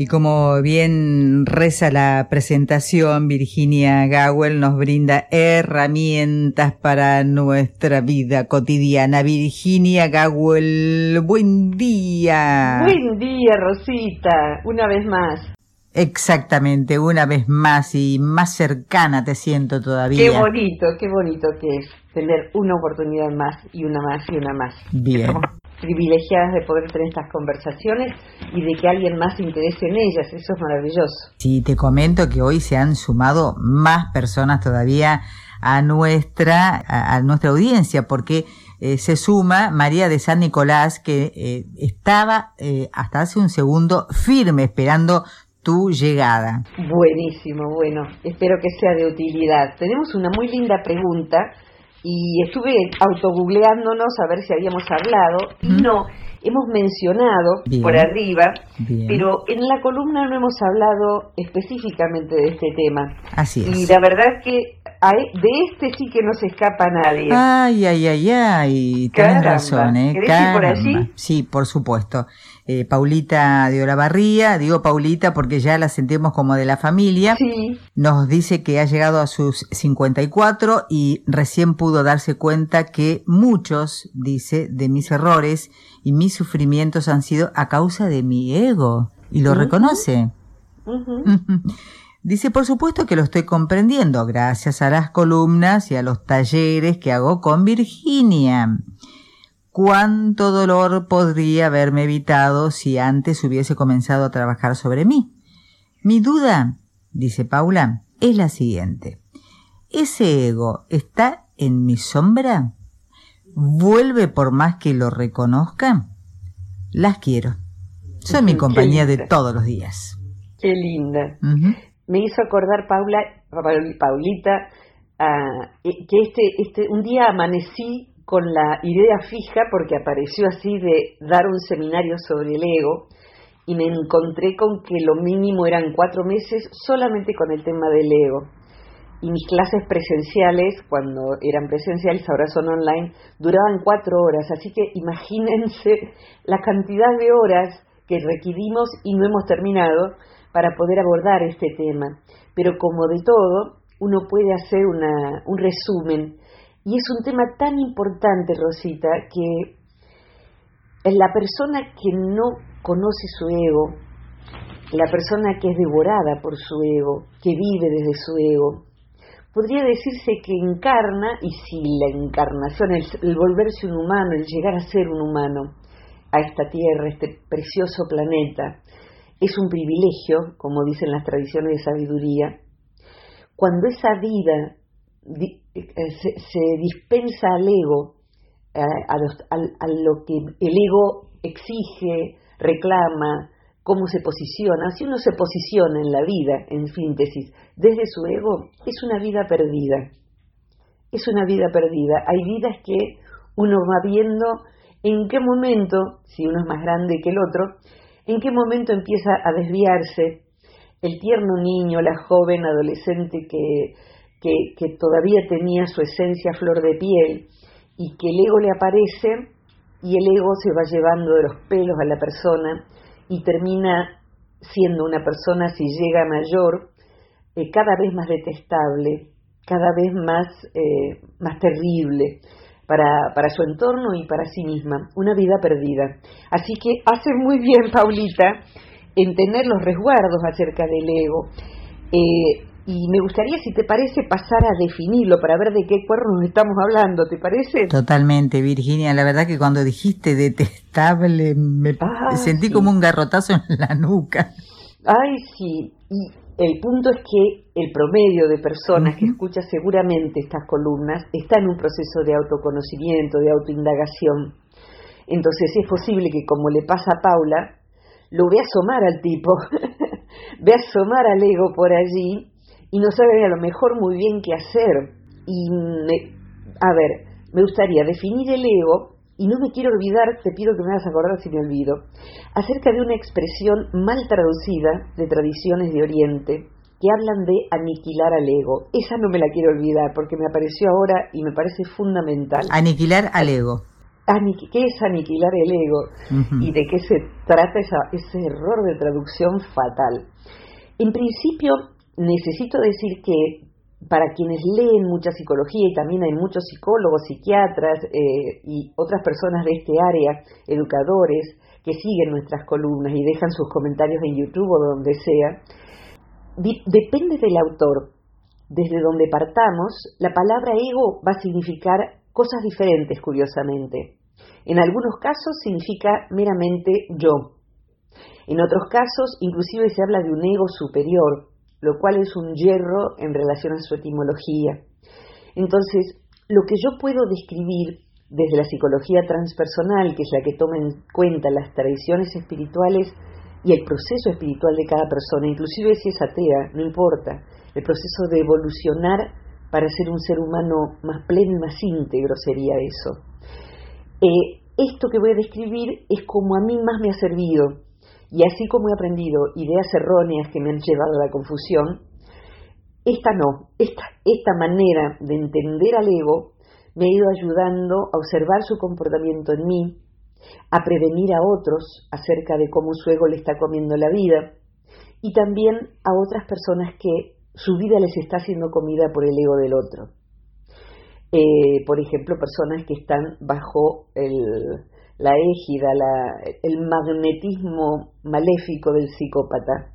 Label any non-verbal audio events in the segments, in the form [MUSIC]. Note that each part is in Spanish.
Y como bien reza la presentación, Virginia Gawel nos brinda herramientas para nuestra vida cotidiana. Virginia Gawel, buen día. Buen día, Rosita, una vez más. Exactamente, una vez más y más cercana te siento todavía. Qué bonito, qué bonito que es tener una oportunidad más y una más y una más. Bien privilegiadas de poder tener estas conversaciones y de que alguien más se interese en ellas. Eso es maravilloso. Sí, te comento que hoy se han sumado más personas todavía a nuestra, a, nuestra audiencia, porque eh, se suma María de San Nicolás, que eh, estaba eh, hasta hace un segundo firme esperando tu llegada. Buenísimo, bueno, espero que sea de utilidad. Tenemos una muy linda pregunta y estuve autogoogleándonos a ver si habíamos hablado y no, hemos mencionado por arriba, pero en la columna no hemos hablado específicamente de este tema. Así es. Y la verdad que de este sí que no se escapa nadie. Ay, ay, ay, ay, tienes razón, ¿eh? por allí? Sí, por supuesto. Eh, Paulita de Olavarría, digo Paulita porque ya la sentimos como de la familia, sí. nos dice que ha llegado a sus 54 y recién pudo darse cuenta que muchos, dice, de mis errores y mis sufrimientos han sido a causa de mi ego. Y lo reconoce. [LAUGHS] Dice, por supuesto que lo estoy comprendiendo gracias a las columnas y a los talleres que hago con Virginia. ¿Cuánto dolor podría haberme evitado si antes hubiese comenzado a trabajar sobre mí? Mi duda, dice Paula, es la siguiente. ¿Ese ego está en mi sombra? ¿Vuelve por más que lo reconozca? Las quiero. Son mi compañía de todos los días. Qué linda me hizo acordar Paula, Paulita, ah, eh, que este, este, un día amanecí con la idea fija porque apareció así de dar un seminario sobre el ego y me encontré con que lo mínimo eran cuatro meses solamente con el tema del ego. Y mis clases presenciales, cuando eran presenciales, ahora son online, duraban cuatro horas. Así que imagínense la cantidad de horas que requerimos y no hemos terminado para poder abordar este tema. Pero como de todo, uno puede hacer una, un resumen. Y es un tema tan importante, Rosita, que la persona que no conoce su ego, la persona que es devorada por su ego, que vive desde su ego, podría decirse que encarna, y si la encarnación, el, el volverse un humano, el llegar a ser un humano a esta tierra, este precioso planeta, es un privilegio, como dicen las tradiciones de sabiduría, cuando esa vida eh, se, dispensa al ego, a, a, lo que el ego exige, reclama, cómo se posiciona, si uno se posiciona en la vida, en síntesis, desde su ego, es una vida perdida. Es una vida perdida. Hay vidas que uno va viendo en qué momento, si uno es más grande que el otro, en qué momento empieza a desviarse el tierno niño, la joven adolescente que, que, todavía tenía su esencia flor de piel y que el ego le aparece y el ego se va llevando de los pelos a la persona y termina siendo una persona, si llega mayor, eh, cada vez más detestable, cada vez más, eh, más terrible para, para su entorno y para sí misma, una vida perdida. Así que hace muy bien, [LAUGHS] Paulita, en tener los resguardos acerca del ego. Eh, y me gustaría, si te parece, pasar a definirlo para ver de qué cuernos estamos hablando, ¿te parece? Totalmente, Virginia. La verdad que cuando dijiste detestable, me sentí como un garrotazo en la nuca. Ay, sí. Y el punto es que el promedio de personas que escucha seguramente estas columnas está en un proceso de autoconocimiento, de autoindagación. Entonces es posible que, como le pasa a Paula, lo ve asomar al tipo, [LAUGHS] ve asomar al ego por allí y no sabe a lo mejor muy bien qué hacer. Y, a ver, me gustaría definir el ego, y no me quiero olvidar, te pido que me hagas acordar si me olvido, acerca de una expresión mal traducida de tradiciones de Oriente que hablan de aniquilar al ego. Esa no me la quiero olvidar porque me apareció ahora y me parece fundamental. Aniquilar al ego. ¿Qué es aniquilar el ego? ¿Y de qué se trata ese error de traducción fatal? En principio, necesito decir que para quienes leen mucha psicología y también hay muchos psicólogos, psiquiatras eh, y otras personas de este área, educadores, que siguen nuestras columnas y dejan sus comentarios en YouTube o donde sea, depende del autor. Desde donde partamos, la palabra ego va a significar cosas diferentes, curiosamente. En algunos casos significa meramente yo. En otros casos, inclusive se habla de un ego superior, lo cual es un hierro en relación a su etimología. Entonces, lo que yo puedo describir desde la psicología transpersonal, que es la que toma en cuenta las tradiciones espirituales y el proceso espiritual de cada persona, inclusive si es atea, no importa, el proceso de evolucionar para ser un ser humano más pleno y más íntegro sería eso. Eh, esto que voy a describir es como a mí más me ha servido y así como he aprendido ideas erróneas que me han llevado a la confusión, esta no, esta, esta manera de entender al ego me ha ido ayudando a observar su comportamiento en mí, a prevenir a otros acerca de cómo su ego le está comiendo la vida y también a otras personas que su vida les está siendo comida por el ego del otro. Eh, por ejemplo, personas que están bajo el, la égida, el magnetismo maléfico del psicópata,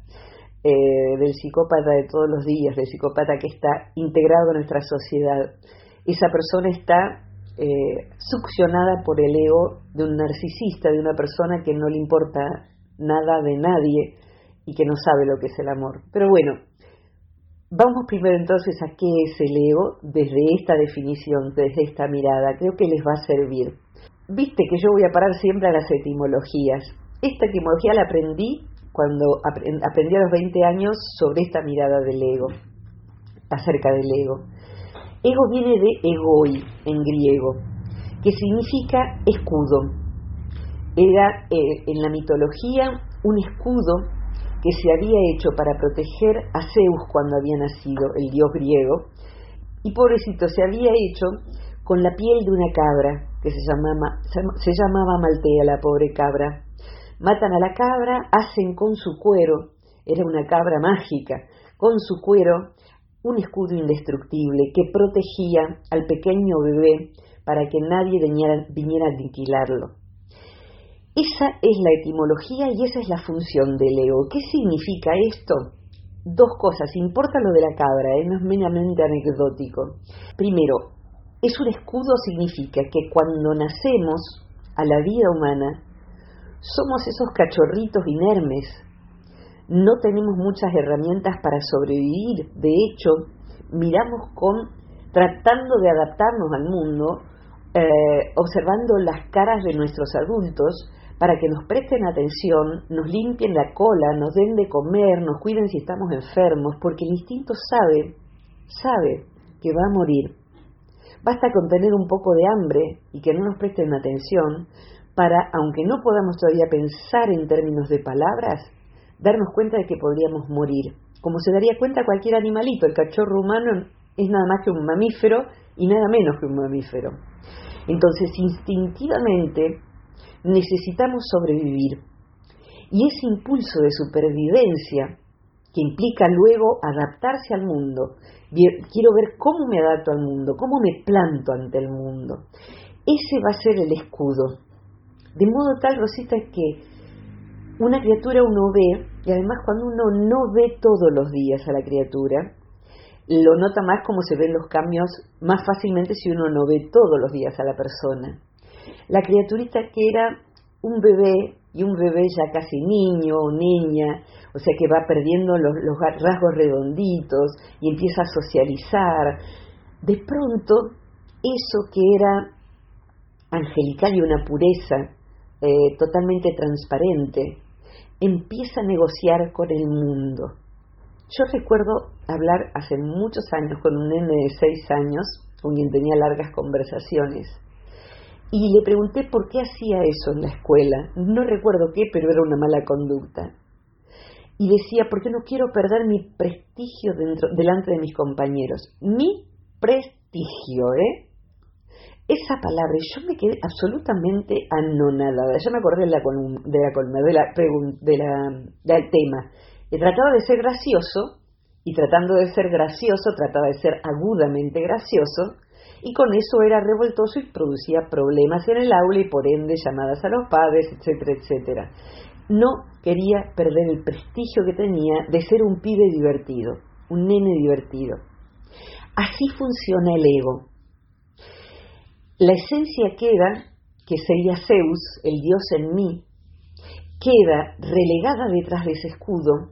eh, del psicópata de todos los días, del psicópata que está integrado en nuestra sociedad. Esa persona está eh, succionada por el ego de un narcisista, de una persona que no le importa nada de nadie y que no sabe lo que es el amor. Pero bueno, vamos primero entonces a qué es el ego desde esta definición, desde esta mirada. Creo que les va a servir. Viste que yo voy a parar siempre a las etimologías. Esta etimología la aprendí cuando aprendí a los 20 años sobre esta mirada del ego, acerca del ego. Ego viene de egoi en griego, que significa escudo. Era eh, en la mitología un escudo que se había hecho para proteger a Zeus cuando había nacido, el dios griego, y pobrecito se había hecho con la piel de una cabra, que se llamaba, se llamaba Maltea, la pobre cabra. Matan a la cabra, hacen con su cuero, era una cabra mágica, con su cuero un escudo indestructible que protegía al pequeño bebé para que nadie viniera, a aniquilarlo. Esa es la etimología y esa es la función del ego. ¿Qué significa esto? Dos cosas. Importa lo de la cabra, ¿eh? no es meramente anecdótico. Primero, es un escudo significa que cuando nacemos a la vida humana, somos esos cachorritos inermes. No tenemos muchas herramientas para sobrevivir. De hecho, miramos con tratando de adaptarnos al mundo, eh, observando las caras de nuestros adultos para que nos presten atención, nos limpien la cola, nos den de comer, nos cuiden si estamos enfermos, porque el instinto sabe, sabe que va a morir Basta con tener un poco de hambre y que no nos presten atención para, aunque no podamos todavía pensar en términos de palabras, darnos cuenta de que podríamos morir. Como se daría cuenta cualquier animalito, el cachorro humano es nada más que un mamífero y nada menos que un mamífero. Entonces, instintivamente necesitamos sobrevivir. Y ese impulso de supervivencia que implica luego adaptarse al mundo. Quiero ver cómo me adapto al mundo, cómo me planto ante el mundo. Ese va a ser el escudo. De modo tal, Rosita, que una criatura uno ve, y además cuando uno no ve todos los días a la criatura, lo nota más como se ven los cambios más fácilmente si uno no ve todos los días a la persona. La criaturita que era un bebé y un bebé ya casi niño o niña, o sea que va perdiendo los, rasgos redonditos y empieza a socializar. De pronto, eso que era angelical y una pureza eh, totalmente transparente, empieza a negociar con el mundo. Yo recuerdo hablar hace muchos años con un nene de seis años, con quien tenía largas conversaciones, y le pregunté por qué hacía eso en la escuela. No recuerdo qué, pero era una mala conducta. Y decía, porque no quiero perder mi prestigio dentro, delante de mis compañeros. Mi prestigio, ¿eh? Esa palabra, yo me quedé absolutamente anonadada. Ya me acordé de la, de la, de la, del tema. Y trataba de ser gracioso, y tratando de ser gracioso, trataba de ser agudamente gracioso, y con eso era revoltoso y producía problemas en el aula y por ende llamadas a los padres, etcétera, etcétera. No quería perder el prestigio que tenía de ser un pibe divertido, un nene divertido. Así funciona el ego. La esencia queda, que sería Zeus, el dios en mí, queda relegada detrás de ese escudo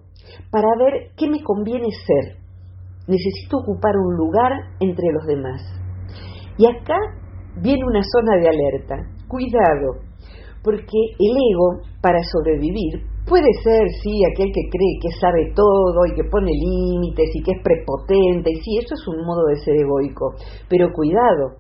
para ver qué me conviene ser. Necesito ocupar un lugar entre los demás. Y acá viene una zona de alerta. Cuidado, porque el ego, para sobrevivir, puede ser, sí, aquel que cree que sabe todo y que pone límites y que es prepotente, y sí, eso es un modo de ser egoico. Pero cuidado,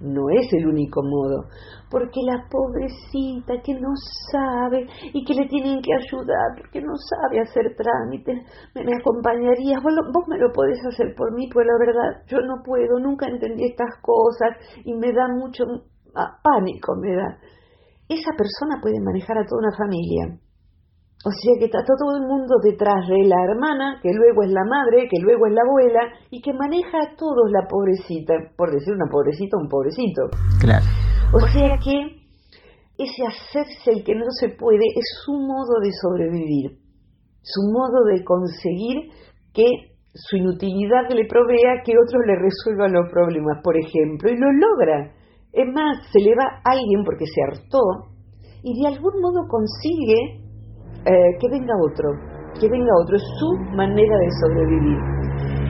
no es el único modo, porque la pobrecita que no sabe y que le tienen que ayudar porque no sabe hacer trámites, me, acompañarías, vos, vos, me lo podés hacer por mí, pues la verdad yo no puedo, nunca entendí estas cosas y me da mucho pánico, me da. Esa persona puede manejar a toda una familia o sea que está todo el mundo detrás de la hermana, que luego es la madre, que luego es la abuela, y que maneja a todos la pobrecita, por decir una pobrecita, un pobrecito. Claro. O sea que ese hacerse el que no se puede es su modo de sobrevivir, su modo de conseguir que su inutilidad le provea que otros le resuelvan los problemas, por ejemplo, y lo logra. Es más, se le va a alguien porque se hartó y de algún modo consigue eh, que venga otro, que venga otro, es su manera de sobrevivir.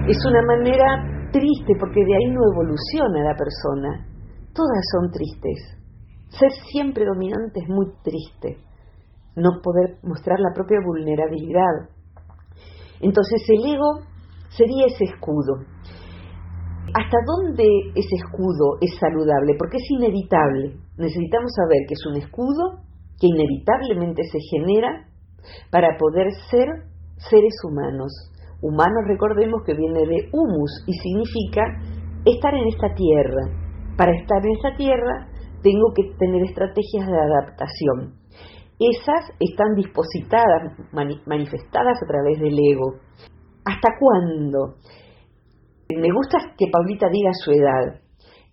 Es una manera triste porque de ahí no evoluciona la persona. Todas son tristes. Ser siempre dominante es muy triste. No poder mostrar la propia vulnerabilidad. Entonces el ego sería ese escudo. ¿Hasta dónde ese escudo es saludable? Porque es inevitable. Necesitamos saber que es un escudo que inevitablemente se genera para poder ser seres humanos. Humanos, recordemos que viene de humus y significa estar en esta tierra. Para estar en esta tierra tengo que tener estrategias de adaptación. Esas están dispositadas, manifestadas a través del ego. ¿Hasta cuándo? Me gusta que Paulita diga su edad.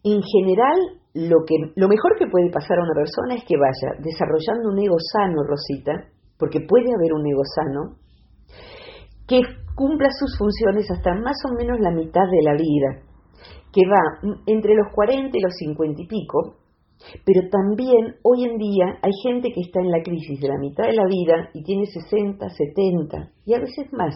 En general, lo, que, lo mejor que puede pasar a una persona es que vaya desarrollando un ego sano, Rosita, porque puede haber un ego sano, que cumpla sus funciones hasta más o menos la mitad de la vida, que va entre los 40 y los 50 y pico, pero también hoy en día hay gente que está en la crisis de la mitad de la vida y tiene 60, 70 y a veces más,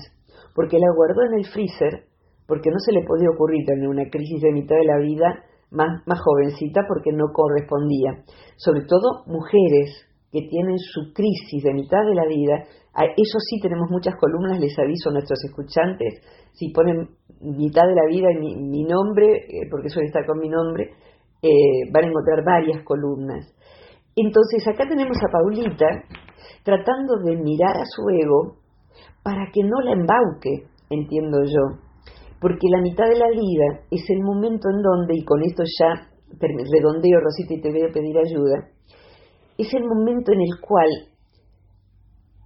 porque la guardó en el freezer, porque no se le podía ocurrir tener una crisis de mitad de la vida más, más jovencita porque no correspondía. Sobre todo mujeres que tienen su crisis de mitad de la vida, eso sí tenemos muchas columnas, les aviso a nuestros escuchantes, si ponen mitad de la vida y mi, nombre, eh, porque suele estar con mi nombre, eh, van a encontrar varias columnas. Entonces acá tenemos a Paulita tratando de mirar a su ego para que no la embauque, entiendo yo, porque la mitad de la vida es el momento en donde, y con esto ya redondeo Rosita y te voy a pedir ayuda, es el momento en el cual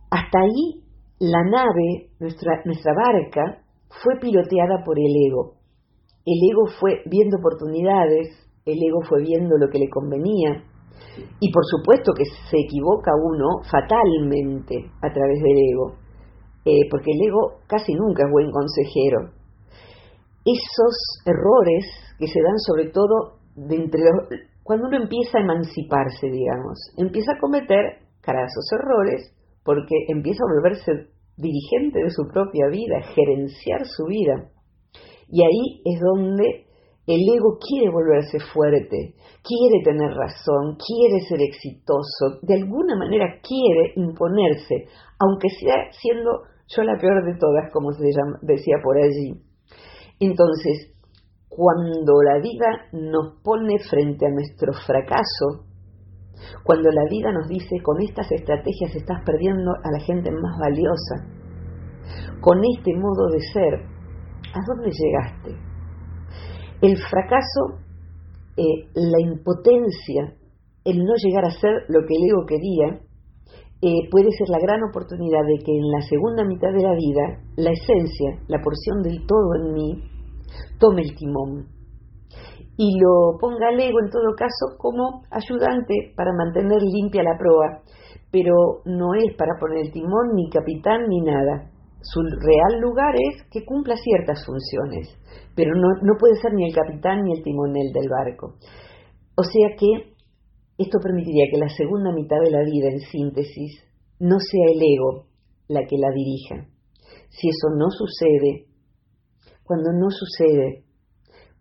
hasta ahí la nave, nuestra, barca, fue piloteada por el ego. El ego fue viendo oportunidades, el ego fue viendo lo que le convenía, y por supuesto que se equivoca uno fatalmente a través del ego, eh, porque el ego casi nunca es buen consejero. Esos errores que se dan sobre todo de entre los, cuando uno empieza a emanciparse, digamos, empieza a cometer carazos errores porque empieza a volverse dirigente de su propia vida, gerenciar su vida. Y ahí es donde el ego quiere volverse fuerte, quiere tener razón, quiere ser exitoso, de alguna manera quiere imponerse, aunque sea siendo yo la peor de todas, como se decía por allí. Entonces, cuando la vida nos pone frente a nuestro fracaso, cuando la vida nos dice con estas estrategias estás perdiendo a la gente más valiosa, con este modo de ser, ¿a dónde llegaste? El fracaso, eh, la impotencia, el no llegar a ser lo que el ego quería, eh, puede ser la gran oportunidad de que en la segunda mitad de la vida la esencia, la porción del todo en mí, tome el timón y lo ponga al ego en todo caso como ayudante para mantener limpia la proa, pero no es para poner el timón ni capitán ni nada. Su real lugar es que cumpla ciertas funciones pero no, no puede ser ni el capitán ni el timonel del barco. O sea que esto permitiría que la segunda mitad de la vida, en síntesis, no sea el ego la que la dirija. Si eso no sucede, cuando no sucede,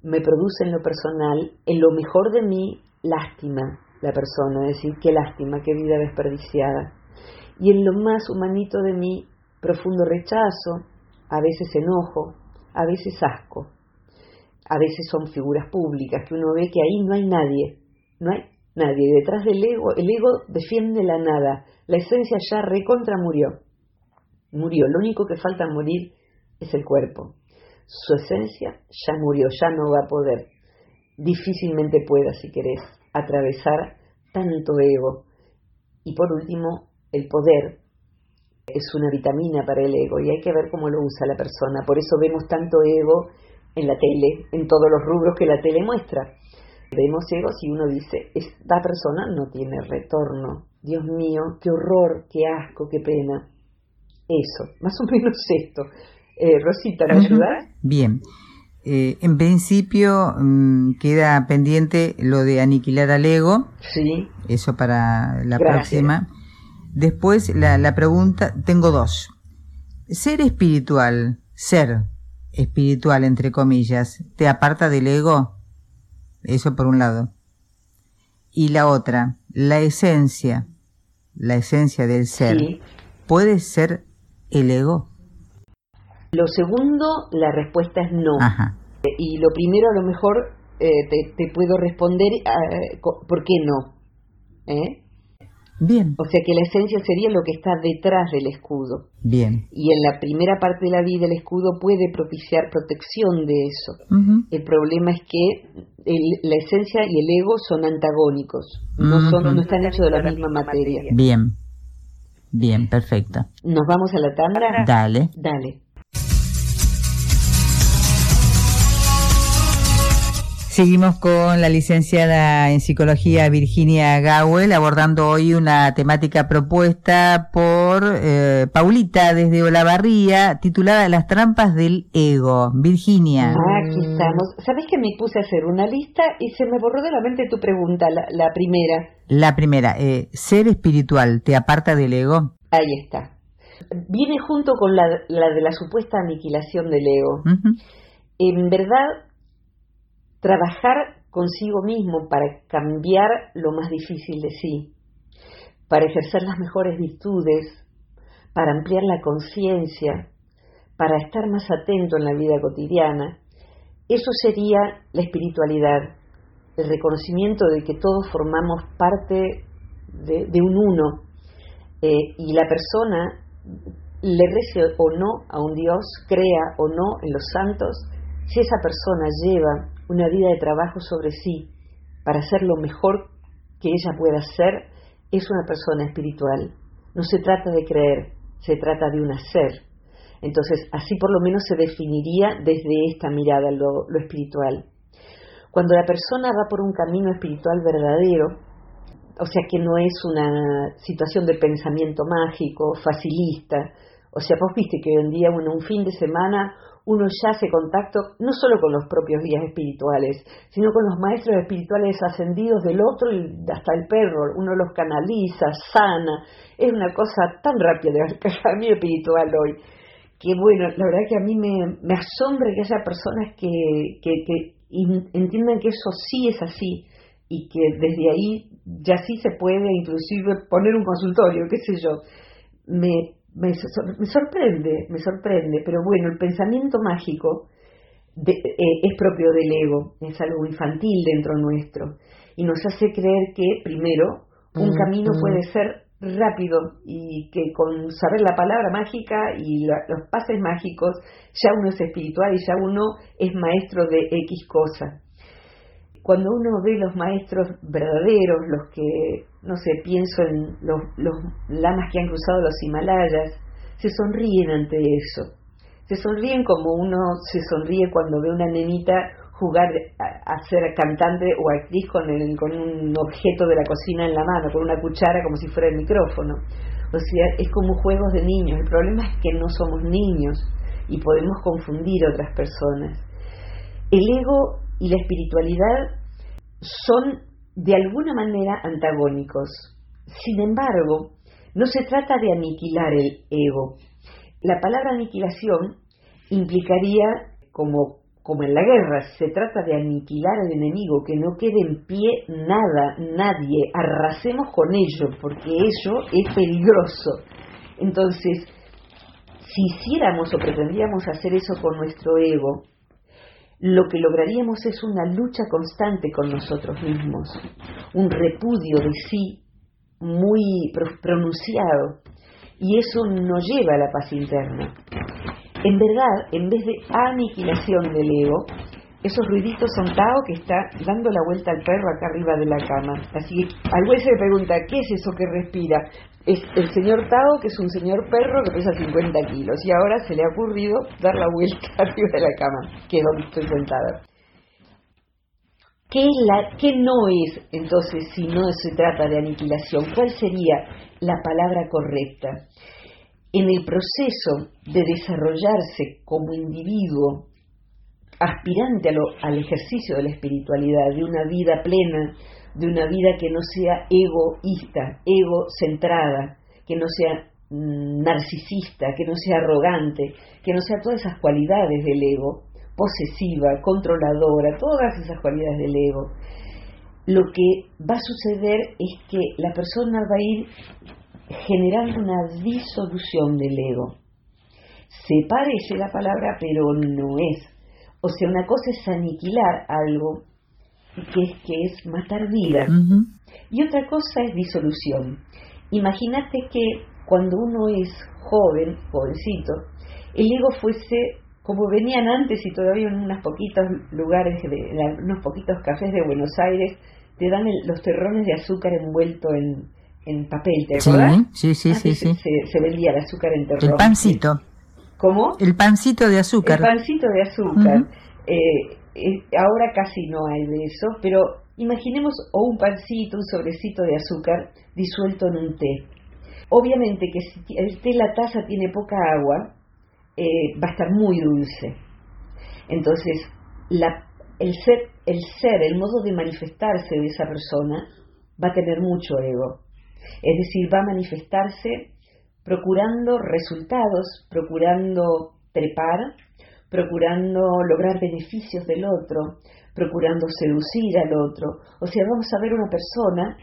me produce en lo personal, en lo mejor de mí, lástima la persona, es decir, qué lástima, qué vida desperdiciada. Y en lo más humanito de mí, profundo rechazo, a veces enojo, a veces asco a veces son figuras públicas, que uno ve que ahí no hay nadie, no hay nadie. Detrás del ego, el ego defiende la nada, la esencia ya recontra murió. Murió, lo único que falta morir es el cuerpo. Su esencia ya murió, ya no va a poder. Difícilmente pueda, si querés, atravesar tanto ego. Y por último, el poder es una vitamina para el ego y hay que ver cómo lo usa la persona. Por eso vemos tanto ego en la tele, en todos los rubros que la tele muestra. Vemos egos y uno dice, esta persona no tiene retorno. Dios mío, qué horror, qué asco, qué pena. Eso, [LAUGHS] más o menos esto. Eh, Rosita, ¿me ayudas? Bien. Eh, en principio mm, queda pendiente lo de aniquilar al ego. Sí. Eso para la próxima. Después la, la pregunta, tengo dos. Ser espiritual, ser, espiritual, entre comillas, te aparta del ego? Eso por un lado. Y la otra, la esencia, la esencia del ser, ¿puede ser el ego? Lo segundo, la respuesta es no. Y lo primero, a lo mejor eh, te, puedo responder eh, por qué no. ¿Eh? Bien. O sea que la esencia sería lo que está detrás del escudo. Bien. Y en la primera parte de la vida el escudo puede propiciar protección de eso. El problema es que la esencia y el ego son antagónicos, no, son, no están hechos de la misma materia. Bien. Bien, perfecto. ¿Nos vamos a la tanda? Dale. Dale. Seguimos con la licenciada en psicología Virginia Gawel abordando hoy una temática propuesta por eh, Paulita desde Olavarría titulada Las trampas del ego. Virginia. Ah, aquí estamos. ¿Sabes que me puse a hacer una lista y se me borró de la mente tu pregunta, la, primera? La primera, eh, ¿ser espiritual te aparta del ego? Ahí está. Viene junto con la, de la supuesta aniquilación del ego. En verdad, trabajar consigo mismo para cambiar lo más difícil de sí, para ejercer las mejores virtudes, para ampliar la conciencia, para estar más atento en la vida cotidiana, eso sería la espiritualidad, el reconocimiento de que todos formamos parte de, un uno eh, y la persona le rece o no a un Dios, crea o no en los santos, si esa persona lleva una vida de trabajo sobre sí para ser lo mejor que ella pueda ser, es una persona espiritual. No se trata de creer, se trata de un hacer. Entonces, así por lo menos se definiría desde esta mirada lo, lo espiritual. Cuando la persona va por un camino espiritual verdadero, o sea que no es una situación de pensamiento mágico, facilista, o sea, vos viste que hoy en día, bueno, un fin de semana uno ya hace contacto no solo con los propios guías espirituales, sino con los maestros espirituales ascendidos del otro y hasta el perro. Uno los canaliza, sana. Es una cosa tan rápida el camino espiritual hoy. Que bueno, la verdad que a mí me, asombra que haya personas que, que, y entiendan que eso sí es así y que desde ahí ya sí se puede inclusive poner un consultorio, qué sé yo. Me, me, sorprende, me sorprende, pero bueno, el pensamiento mágico eh, es propio del ego, es algo infantil dentro nuestro y nos hace creer que primero un camino puede ser rápido y que con saber la palabra mágica y los pases mágicos ya uno es espiritual y ya uno es maestro de X cosa. Cuando uno ve los maestros verdaderos, los que, no sé, pienso en los, lamas que han cruzado los Himalayas, se sonríen ante eso. Se sonríen como uno se sonríe cuando ve una nenita jugar a, ser cantante o actriz con, el, con un objeto de la cocina en la mano, con una cuchara como si fuera el micrófono. O sea, es como juegos de niños. El problema es que no somos niños y podemos confundir a otras personas. El ego y la espiritualidad son de alguna manera antagónicos. Sin embargo, no se trata de aniquilar el ego. La palabra aniquilación implicaría como en la guerra, se trata de aniquilar al enemigo, que no quede en pie nada, nadie, arrasemos con ello, porque ello es peligroso. Entonces, si hiciéramos o pretendíamos hacer eso con nuestro ego, lo que lograríamos es una lucha constante con nosotros mismos, un repudio de sí muy pronunciado, y eso no lleva a la paz interna. En verdad, en vez de aniquilación del ego, esos ruiditos son Tao que está dando la vuelta al perro acá arriba de la cama. Así que al se le pregunta, ¿qué es eso que respira? Es el señor Tao, que es un señor perro que pesa 50 kilos, y ahora se le ha ocurrido dar la vuelta [LAUGHS] arriba de la cama, que es donde sentada. ¿Qué, es la, ¿Qué no es entonces si no se trata de aniquilación? ¿Cuál sería la palabra correcta? en el proceso de desarrollarse como individuo aspirante al ejercicio de la espiritualidad, de una vida plena, de una vida que no sea egoísta, egocentrada, que no sea mm, narcisista, que no sea arrogante, que no sea todas esas cualidades del ego, posesiva, controladora, todas esas cualidades del ego. Lo que va a suceder es que la persona va a ir generando una disolución del ego. Se parece la palabra, pero no es. O sea, una cosa es aniquilar algo, que es, que es matar vida, y otra cosa es disolución. Imagínate que cuando uno es joven, jovencito, el ego fuese como venían antes y todavía en unos poquitos lugares, de, unos poquitos cafés de Buenos Aires, te dan los terrones de azúcar envuelto en, en papel, ¿te acuerdas? Sí, sí, sí, sí. Se, vendía el azúcar en terror. El pancito. ¿Cómo? El pancito de azúcar. El pancito de azúcar. Eh, eh, ahora casi no hay de eso, pero imaginemos o un pancito, un sobrecito de azúcar disuelto en un té. Obviamente que si el té, la taza tiene poca agua, eh, va a estar muy dulce. Entonces, la, el, ser, el ser, el modo de manifestarse de esa persona va a tener mucho ego. Es decir, va a manifestarse procurando resultados, procurando trepar, procurando lograr beneficios del otro, procurando seducir al otro. O sea, vamos a ver una persona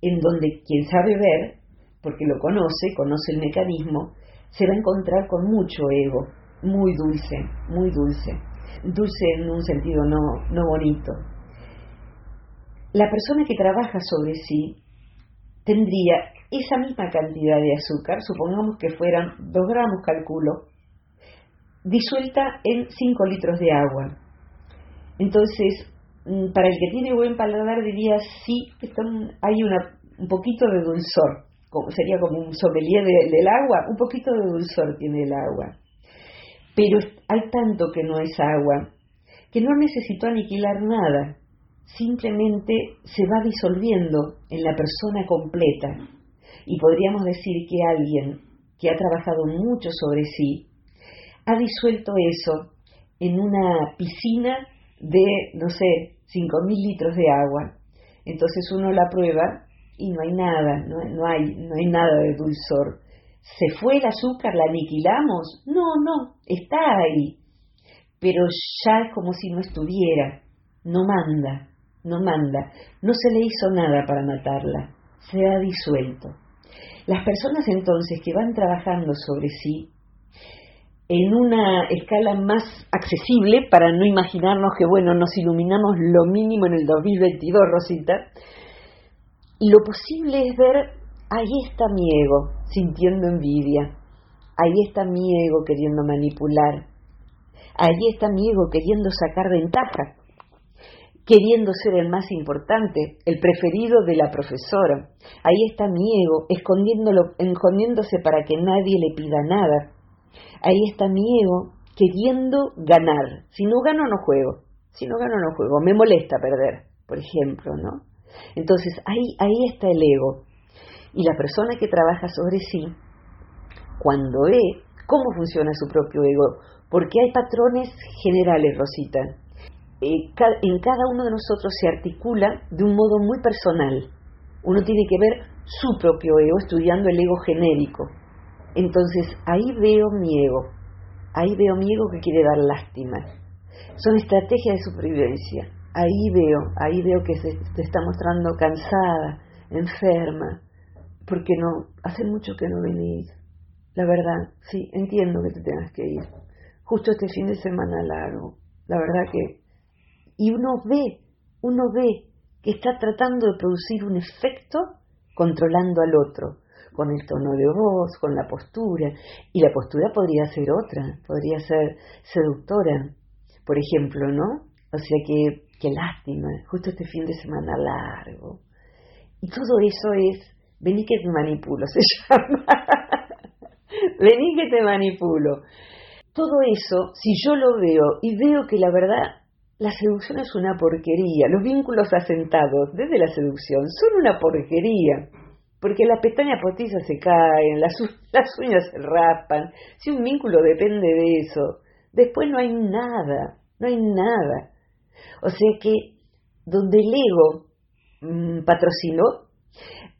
en donde quien sabe ver, porque lo conoce, conoce el mecanismo, se va a encontrar con mucho ego, muy dulce, muy dulce. Dulce en un sentido no, no bonito. La persona que trabaja sobre sí tendría esa misma cantidad de azúcar, supongamos que fueran 2 gramos, calculo, disuelta en 5 litros de agua. Entonces, mm, para el que tiene buen paladar diría, sí, hay una, un poquito de dulzor, sería como un sommelier del agua, un poquito de dulzor tiene el agua. Pero hay tanto que no es agua, que no necesito aniquilar nada simplemente se va disolviendo en la persona completa. Y podríamos decir que alguien que ha trabajado mucho sobre sí ha disuelto eso en una piscina de, no sé, 5.000 litros de agua. Entonces uno la prueba y no hay nada, no, no, hay, no hay nada de dulzor. ¿Se fue el azúcar? ¿La aniquilamos? No, no, está ahí. Pero ya es como si no estuviera no manda, no manda, no se le hizo nada para matarla, se ha disuelto. Las personas entonces que van trabajando sobre sí en una escala más accesible para no imaginarnos que, bueno, nos iluminamos lo mínimo en el 2022, Rosita, lo posible es ver, ahí está mi ego sintiendo envidia, ahí está mi ego queriendo manipular, ahí está mi ego queriendo sacar ventaja, queriendo ser el más importante, el preferido de la profesora. Ahí está mi ego, escondiéndose para que nadie le pida nada. Ahí está mi ego queriendo ganar. Si no gano, no juego. Si no gano, no juego. Me molesta perder, por ejemplo, ¿no? Entonces, ahí, ahí está el ego. Y la persona que trabaja sobre sí, cuando ve cómo funciona su propio ego, porque hay patrones generales, Rosita, eh, en cada uno de nosotros se articula de un modo muy personal. Uno tiene que ver su propio ego estudiando el ego genérico. Entonces ahí veo mi ego, ahí veo mi ego que quiere dar lástima. Son estrategias de supervivencia. Ahí veo, ahí veo que se te está mostrando cansada, enferma, porque no, hace mucho que no venís. La verdad, sí, entiendo que te tengas que ir. Justo este fin de semana largo. La verdad que y uno ve, uno ve que está tratando de producir un efecto controlando al otro, con el tono de voz, con la postura, y la postura podría ser otra, podría ser seductora, por ejemplo, ¿no? O sea que, qué lástima, justo este fin de semana largo. Y todo eso es, vení que te manipulo, [LAUGHS] se llama. vení que te manipulo. Todo eso, si yo lo veo y veo que la verdad la seducción es una porquería. Los vínculos asentados desde la seducción son una porquería. Porque las pestañas postizas se caen, las, [LAUGHS] las uñas se raspan. Si un vínculo depende de eso, después no hay nada, no hay nada. O sea que donde el ego mm, patrocinó,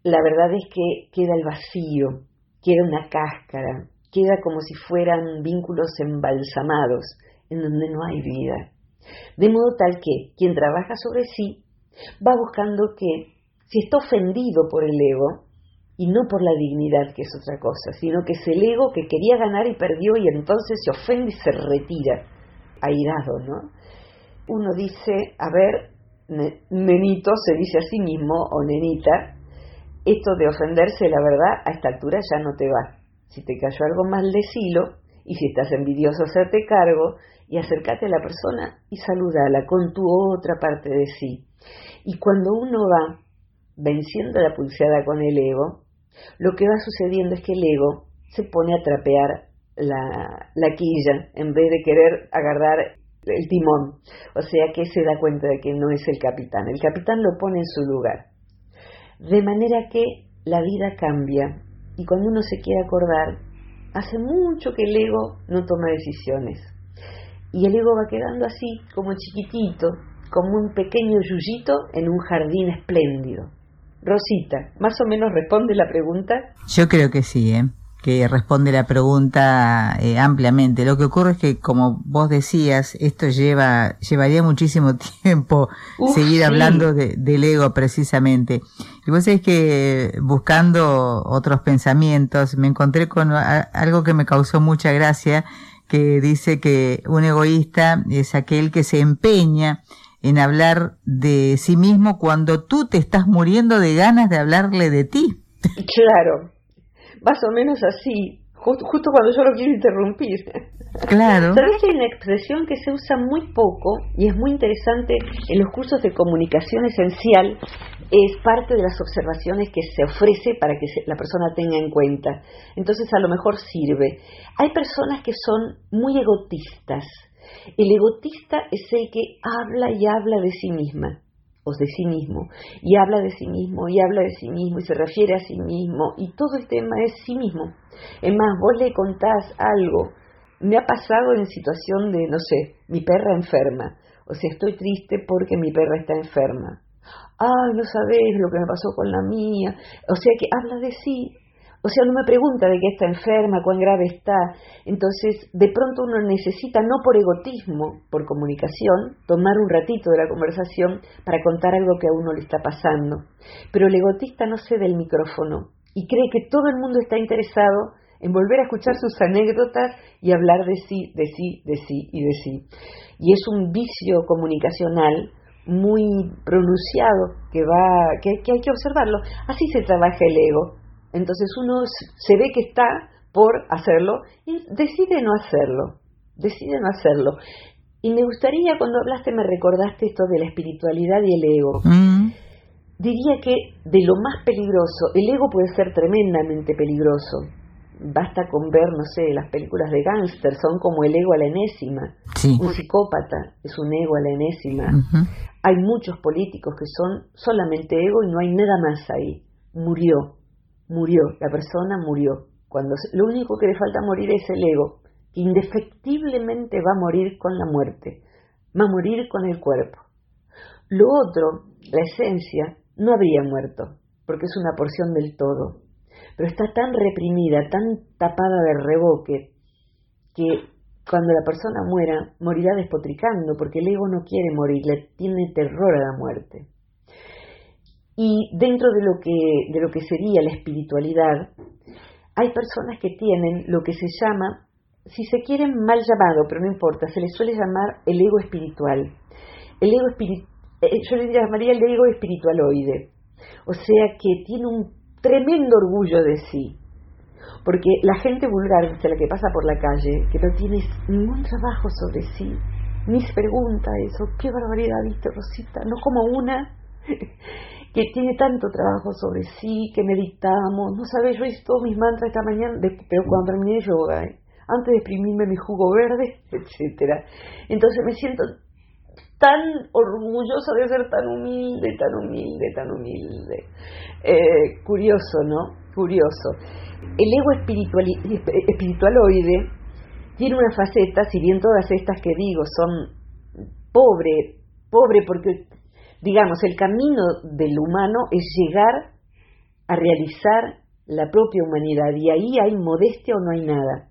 la verdad es que queda el vacío, queda una cáscara, queda como si fueran vínculos embalsamados, en donde no hay vida. De modo tal que quien trabaja sobre sí va buscando que, si está ofendido por el ego, y no por la dignidad, que es otra cosa, sino que es el ego que quería ganar y perdió y entonces se ofende y se retira, airado, ¿no? Uno dice, a ver, nenito, se dice a sí mismo, o nenita, esto de ofenderse, la verdad, a esta altura ya no te va. Si te cayó algo mal, decilo, y si estás envidioso, hacerte cargo, y acércate a la persona y saludala con tu otra parte de sí. Y cuando uno va venciendo la pulseada con el ego, lo que va sucediendo es que el ego se pone a trapear la, la quilla en vez de querer agarrar el timón. O sea que se da cuenta de que no es el capitán. El capitán lo pone en su lugar. De manera que la vida cambia y cuando uno se quiere acordar, hace mucho que el ego no toma decisiones y el ego va quedando así, como chiquitito, como un pequeño yuyito en un jardín espléndido. Rosita, ¿más o menos responde la pregunta? Yo creo que sí, ¿eh? que responde la pregunta eh, ampliamente. Lo que ocurre es que, como vos decías, esto lleva llevaría muchísimo [LAUGHS] tiempo seguir hablando del ego precisamente. Y vos sabés que buscando otros pensamientos me encontré con algo que me causó mucha gracia que dice que un egoísta es aquel que se empeña en hablar de sí mismo cuando tú te estás muriendo de ganas de hablarle de ti. Claro, más o menos así, justo, cuando yo lo quiero interrumpir. Claro. ¿Sabes que hay una expresión que se usa muy poco y es muy interesante en los cursos de comunicación esencial? Es parte de las observaciones que se ofrece para que la persona tenga en cuenta. Entonces a lo mejor sirve. Hay personas que son muy egotistas. El egotista es el que habla y habla de sí misma o de sí mismo, y habla de sí mismo, y habla de sí mismo, y se refiere a sí mismo, y todo el tema es sí mismo. Es más, vos le contás algo, me ha pasado en situación de, no sé, mi perra enferma, o sea, estoy triste porque mi perra está enferma. Ay, no sabés lo que me pasó con la mía, o sea que habla de sí, o sea, no me pregunta de qué está enferma, cuán grave está. Entonces, de pronto uno necesita, no por egotismo, por comunicación, tomar un ratito de la conversación para contar algo que a uno le está pasando. Pero el egotista no cede el micrófono y cree que todo el mundo está interesado en volver a escuchar sus anécdotas y hablar de sí, de sí, de sí y de sí. Y es un vicio comunicacional muy pronunciado que va que, hay que observarlo. Así se trabaja el ego. Entonces uno se ve que está por hacerlo y decide no hacerlo. Decide no hacerlo. Y me gustaría, cuando hablaste, me recordaste esto de la espiritualidad y el ego. Mm. Diría que de lo más peligroso, el ego puede ser tremendamente peligroso. Basta con ver, no sé, las películas de gángster, son como el ego a la enésima. Un psicópata es un ego a la enésima. Hay muchos políticos que son solamente ego y no hay nada más ahí. Murió, murió, la persona murió. Cuando lo único que le falta morir es el ego, que indefectiblemente va a morir con la muerte, va a morir con el cuerpo. Lo otro, la esencia, no habría muerto, porque es una porción del todo, pero está tan reprimida, tan tapada de reboque, que cuando la persona muera, morirá despotricando, porque el ego no quiere morir, le tiene terror a la muerte. Y dentro de lo que, de lo que sería la espiritualidad, hay personas que tienen lo que se llama, si se quieren mal llamado, pero no importa, se les suele llamar el ego espiritual. El ego eh, yo le llamaría el ego espiritualoide. O sea que tiene un tremendo orgullo de sí, porque la gente vulgar, la que pasa por la calle, que no tiene ningún trabajo sobre sí, ni se pregunta eso, qué barbaridad, viste Rosita, no como una [LAUGHS] que tiene tanto trabajo sobre sí, que meditamos, no sabes, yo hice todos mis mantras esta mañana, pero cuando terminé yoga, ¿eh? antes de exprimirme mi jugo verde, [LAUGHS] etcétera. Entonces me siento tan orgullosa de ser tan humilde, tan humilde, tan humilde. Eh, curioso, ¿no? Curioso el ego espiritual, espiritualoide tiene una faceta, si bien todas estas que digo son pobre, pobre porque, digamos, el camino del humano es llegar a realizar la propia humanidad y ahí hay modestia o no hay nada.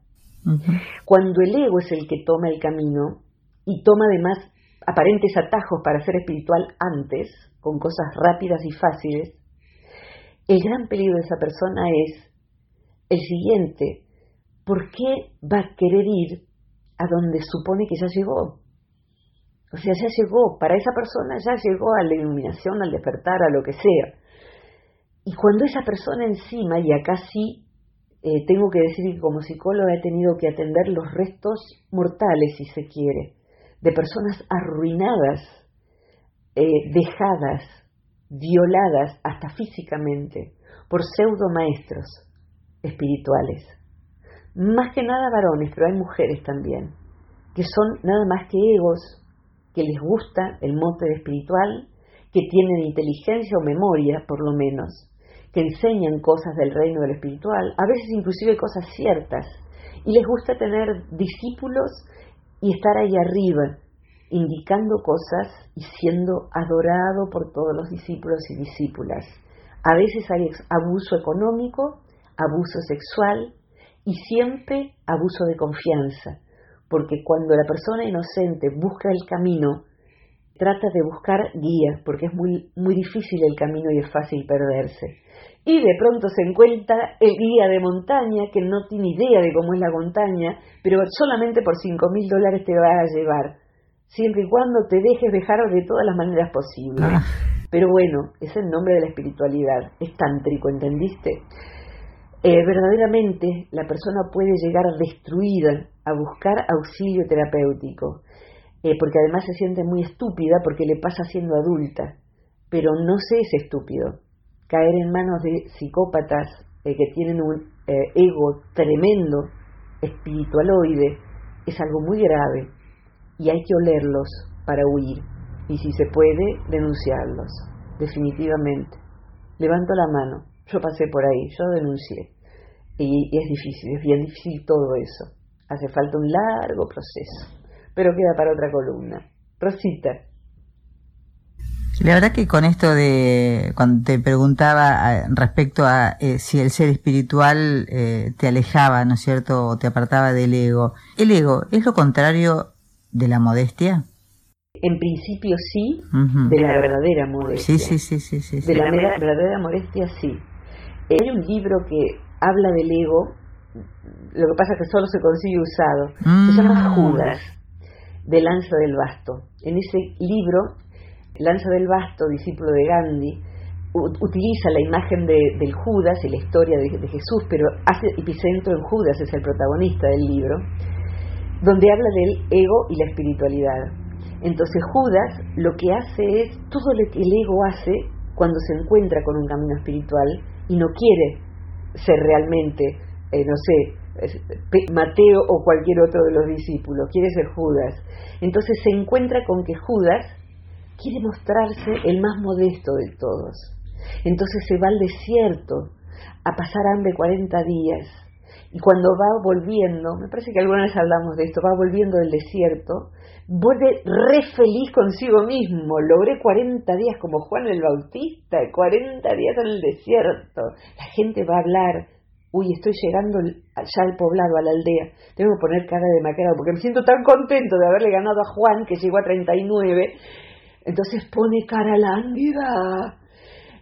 Cuando el ego es el que toma el camino y toma además aparentes atajos para ser espiritual antes, con cosas rápidas y fáciles, el gran peligro de esa persona es el siguiente, ¿por qué va a querer ir a donde supone que ya llegó? O sea, ya llegó, para esa persona ya llegó a la iluminación, al despertar, a lo que sea. Y cuando esa persona encima, y acá sí eh, tengo que decir que como psicóloga he tenido que atender los restos mortales, si se quiere, de personas arruinadas, eh, dejadas, violadas hasta físicamente por pseudo maestros, espirituales. Más que nada varones, pero hay mujeres también, que son nada más que egos, que les gusta el mote espiritual, que tienen inteligencia o memoria, por lo menos, que enseñan cosas del reino del espiritual, a veces inclusive cosas ciertas, y les gusta tener discípulos y estar ahí arriba, indicando cosas y siendo adorado por todos los discípulos y discípulas. A veces hay abuso económico, abuso sexual y siempre abuso de confianza, porque cuando la persona inocente busca el camino, trata de buscar guía, porque es muy, muy difícil el camino y es fácil perderse. Y de pronto se encuentra el guía de montaña que no tiene idea de cómo es la montaña, pero solamente por cinco mil dólares te va a llevar, siempre y cuando te dejes dejar de todas las maneras posibles. Ah. Pero bueno, es el nombre de la espiritualidad, es tántrico, ¿entendiste? Eh, verdaderamente la persona puede llegar destruida a buscar auxilio terapéutico, eh, porque además se siente muy estúpida porque le pasa siendo adulta, pero no se es estúpido. Caer en manos de psicópatas eh, que tienen un ego tremendo, espiritualoide, es algo muy grave y hay que olerlos para huir y si se puede denunciarlos, definitivamente. Levanto la mano, yo pasé por ahí, yo denuncié. Y, es difícil, es bien difícil todo eso. Hace falta un largo proceso. Pero queda para otra columna. Rosita. La verdad que con esto de, cuando te preguntaba respecto a eh, si el ser espiritual eh, te alejaba, ¿no es cierto?, o te apartaba del ego. ¿El ego es lo contrario de la modestia? En principio sí, de la verdadera modestia. Sí, sí, sí, sí. de la verdadera modestia sí. Hay un libro que habla del ego, lo que pasa es que solo se consigue usado, se llama mm. Judas, de Lanza del Basto. En ese libro Lanza del Basto, discípulo de Gandhi, utiliza la imagen de, del Judas y la historia de, Jesús, pero hace epicentro en Judas, es el protagonista del libro, donde habla del ego y la espiritualidad. Entonces Judas lo que hace es todo lo que el ego hace cuando se encuentra con un camino espiritual y no quiere ser realmente, eh, no sé, Mateo o cualquier otro de los discípulos, quiere ser Judas. Entonces se encuentra con que Judas quiere mostrarse el más modesto de todos. Entonces se va al desierto a pasar hambre 40 días. Y cuando va volviendo, me parece que alguna vez hablamos de esto, va volviendo del desierto, vuelve re feliz consigo mismo. Logré 40 días como Juan el Bautista, 40 días en el desierto. La gente va a hablar, uy, estoy llegando ya al poblado, a la aldea, tengo que poner cara de macrado, porque me siento tan contento de haberle ganado a Juan, que llegó a 39, entonces pone cara lánguida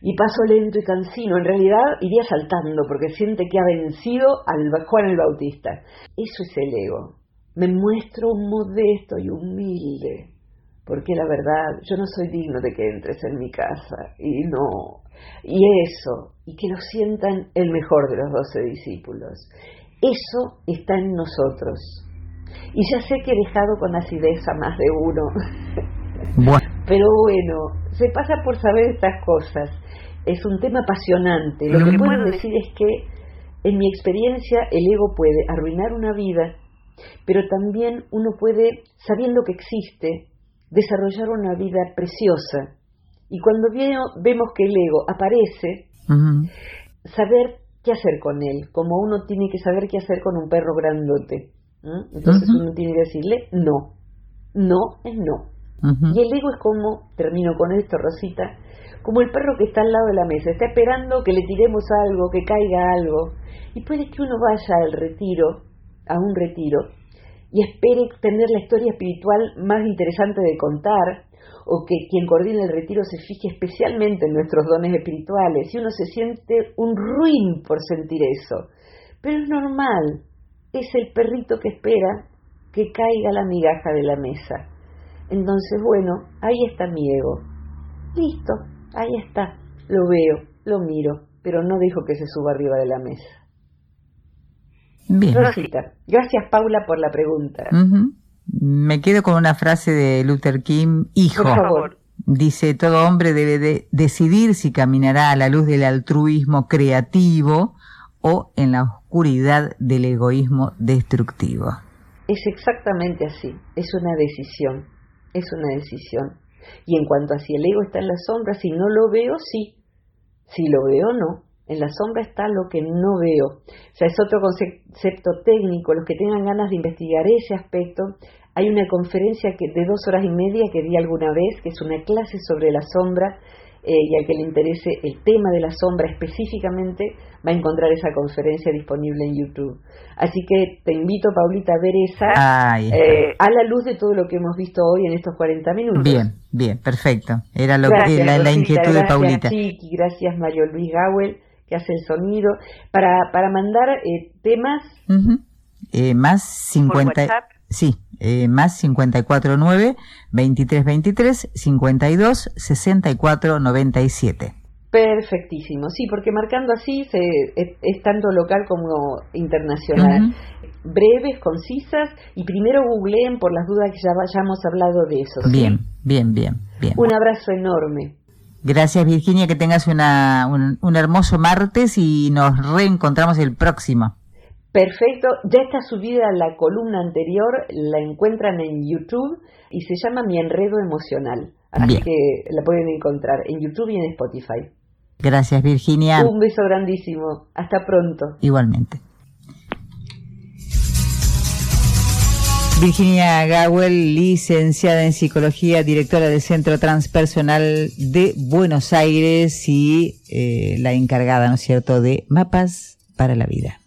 y paso lento y cansino. En realidad iría saltando porque siente que ha vencido al Juan el Bautista. Eso es el ego. Me muestro modesto y humilde. Porque la verdad, yo no soy digno de que entres en mi casa. Y no. Y eso. Y que lo sientan el mejor de los doce discípulos. Eso está en nosotros. Y ya sé que he dejado con acidez a más de uno. [LAUGHS] Pero bueno, se pasa por saber estas cosas. Es un tema apasionante. Lo que puedo decir es que, en mi experiencia, el ego puede arruinar una vida, pero también uno puede, sabiendo que existe, desarrollar una vida preciosa. Y cuando vemos que el ego aparece, saber qué hacer con él, como uno tiene que saber qué hacer con un perro grandote. Entonces uno tiene que decirle no. No es no. Y el ego es como, termino con esto, Rosita, como el perro que está al lado de la mesa, está esperando que le tiremos algo, que caiga algo. Y puede que uno vaya al retiro, a un retiro, y espere tener la historia espiritual más interesante de contar, o que quien coordina el retiro se fije especialmente en nuestros dones espirituales, y uno se siente un ruin por sentir eso. Pero es normal, es el perrito que espera que caiga la migaja de la mesa. Entonces, bueno, ahí está mi ego. Listo, ahí está. Lo veo, lo miro, pero no dejo que se suba arriba de la mesa. Bien. Rosita, gracias Paula por la pregunta. Me quedo con una frase de Luther King, hijo. Por favor. Dice, todo hombre debe de decidir si caminará a la luz del altruismo creativo o en la oscuridad del egoísmo destructivo. Es exactamente así, es una decisión es una decisión. Y en cuanto a si el ego está en la sombra, si no lo veo, sí. Si lo veo, no. En la sombra está lo que no veo. O sea, es otro concepto técnico. Los que tengan ganas de investigar ese aspecto, hay una conferencia que, de dos horas y media que di alguna vez, que es una clase sobre la sombra, eh, y al que le interese el tema de la sombra específicamente, va a encontrar esa conferencia disponible en YouTube. Así que te invito, Paulita, a ver esa eh, a la luz de todo lo que hemos visto hoy en estos 40 minutos. Bien, bien, perfecto. Era lo que, la, inquietud de Paulita. Chiqui, gracias, Mario Luis Gawel, que hace el sonido. Para, para mandar eh, temas. Más 50. Sí, eh, más 549 2323 52 64 97. Perfectísimo, sí, porque marcando así se, es, tanto local como internacional. Breves, concisas y primero googleen por las dudas que ya hayamos hablado de eso. Bien, bien, bien, bien. Un abrazo enorme. Gracias Virginia, que tengas una, un hermoso martes y nos reencontramos el próximo. Perfecto, ya está subida la columna anterior, la encuentran en YouTube y se llama Mi Enredo Emocional. Así que la pueden encontrar en YouTube y en Spotify. Gracias Virginia. Un beso grandísimo. Hasta pronto. Igualmente. Virginia Gawel, licenciada en psicología, directora del Centro Transpersonal de Buenos Aires y eh, la encargada, ¿no es cierto?, de mapas para la vida.